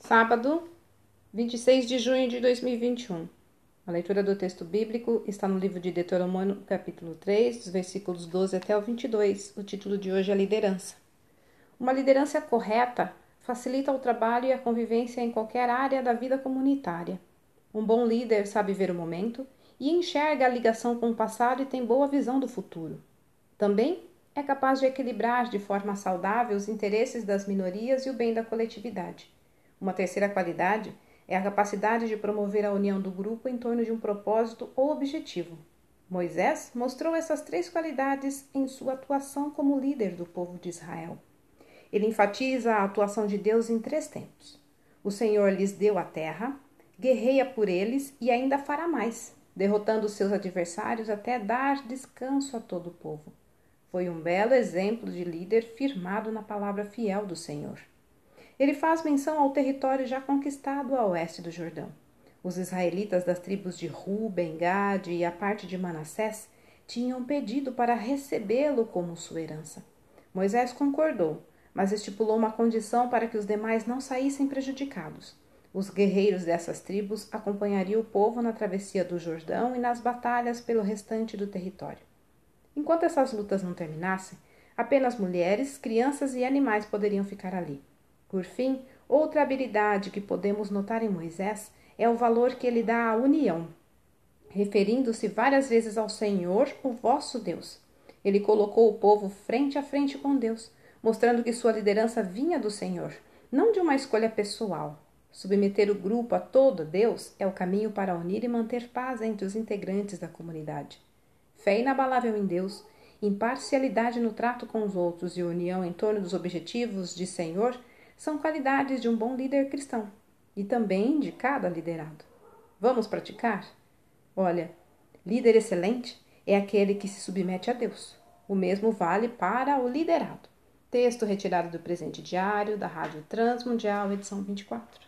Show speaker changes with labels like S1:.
S1: Sábado, 26 de junho de 2021. A leitura do texto bíblico está no livro de Deuteronômio, capítulo 3, dos versículos 12 até o 22. O título de hoje é Liderança. Uma liderança correta facilita o trabalho e a convivência em qualquer área da vida comunitária. Um bom líder sabe ver o momento e enxerga a ligação com o passado e tem boa visão do futuro. Também é capaz de equilibrar de forma saudável os interesses das minorias e o bem da coletividade. Uma terceira qualidade é a capacidade de promover a união do grupo em torno de um propósito ou objetivo. Moisés mostrou essas três qualidades em sua atuação como líder do povo de Israel. Ele enfatiza a atuação de Deus em três tempos. O Senhor lhes deu a terra, guerreia por eles e ainda fará mais, derrotando seus adversários até dar descanso a todo o povo. Foi um belo exemplo de líder firmado na palavra fiel do Senhor. Ele faz menção ao território já conquistado a oeste do Jordão. Os israelitas das tribos de Ruben, Gade e a parte de Manassés tinham pedido para recebê-lo como sua herança. Moisés concordou, mas estipulou uma condição para que os demais não saíssem prejudicados. Os guerreiros dessas tribos acompanhariam o povo na travessia do Jordão e nas batalhas pelo restante do território. Enquanto essas lutas não terminassem, apenas mulheres, crianças e animais poderiam ficar ali. Por fim, outra habilidade que podemos notar em Moisés é o valor que ele dá à união, referindo-se várias vezes ao Senhor, o vosso Deus. Ele colocou o povo frente a frente com Deus, mostrando que sua liderança vinha do Senhor, não de uma escolha pessoal. Submeter o grupo a todo Deus é o caminho para unir e manter paz entre os integrantes da comunidade. Fé inabalável em Deus, imparcialidade no trato com os outros e união em torno dos objetivos de Senhor são qualidades de um bom líder cristão e também de cada liderado. Vamos praticar? Olha, líder excelente é aquele que se submete a Deus. O mesmo vale para o liderado. Texto retirado do presente diário da Rádio Transmundial, edição 24.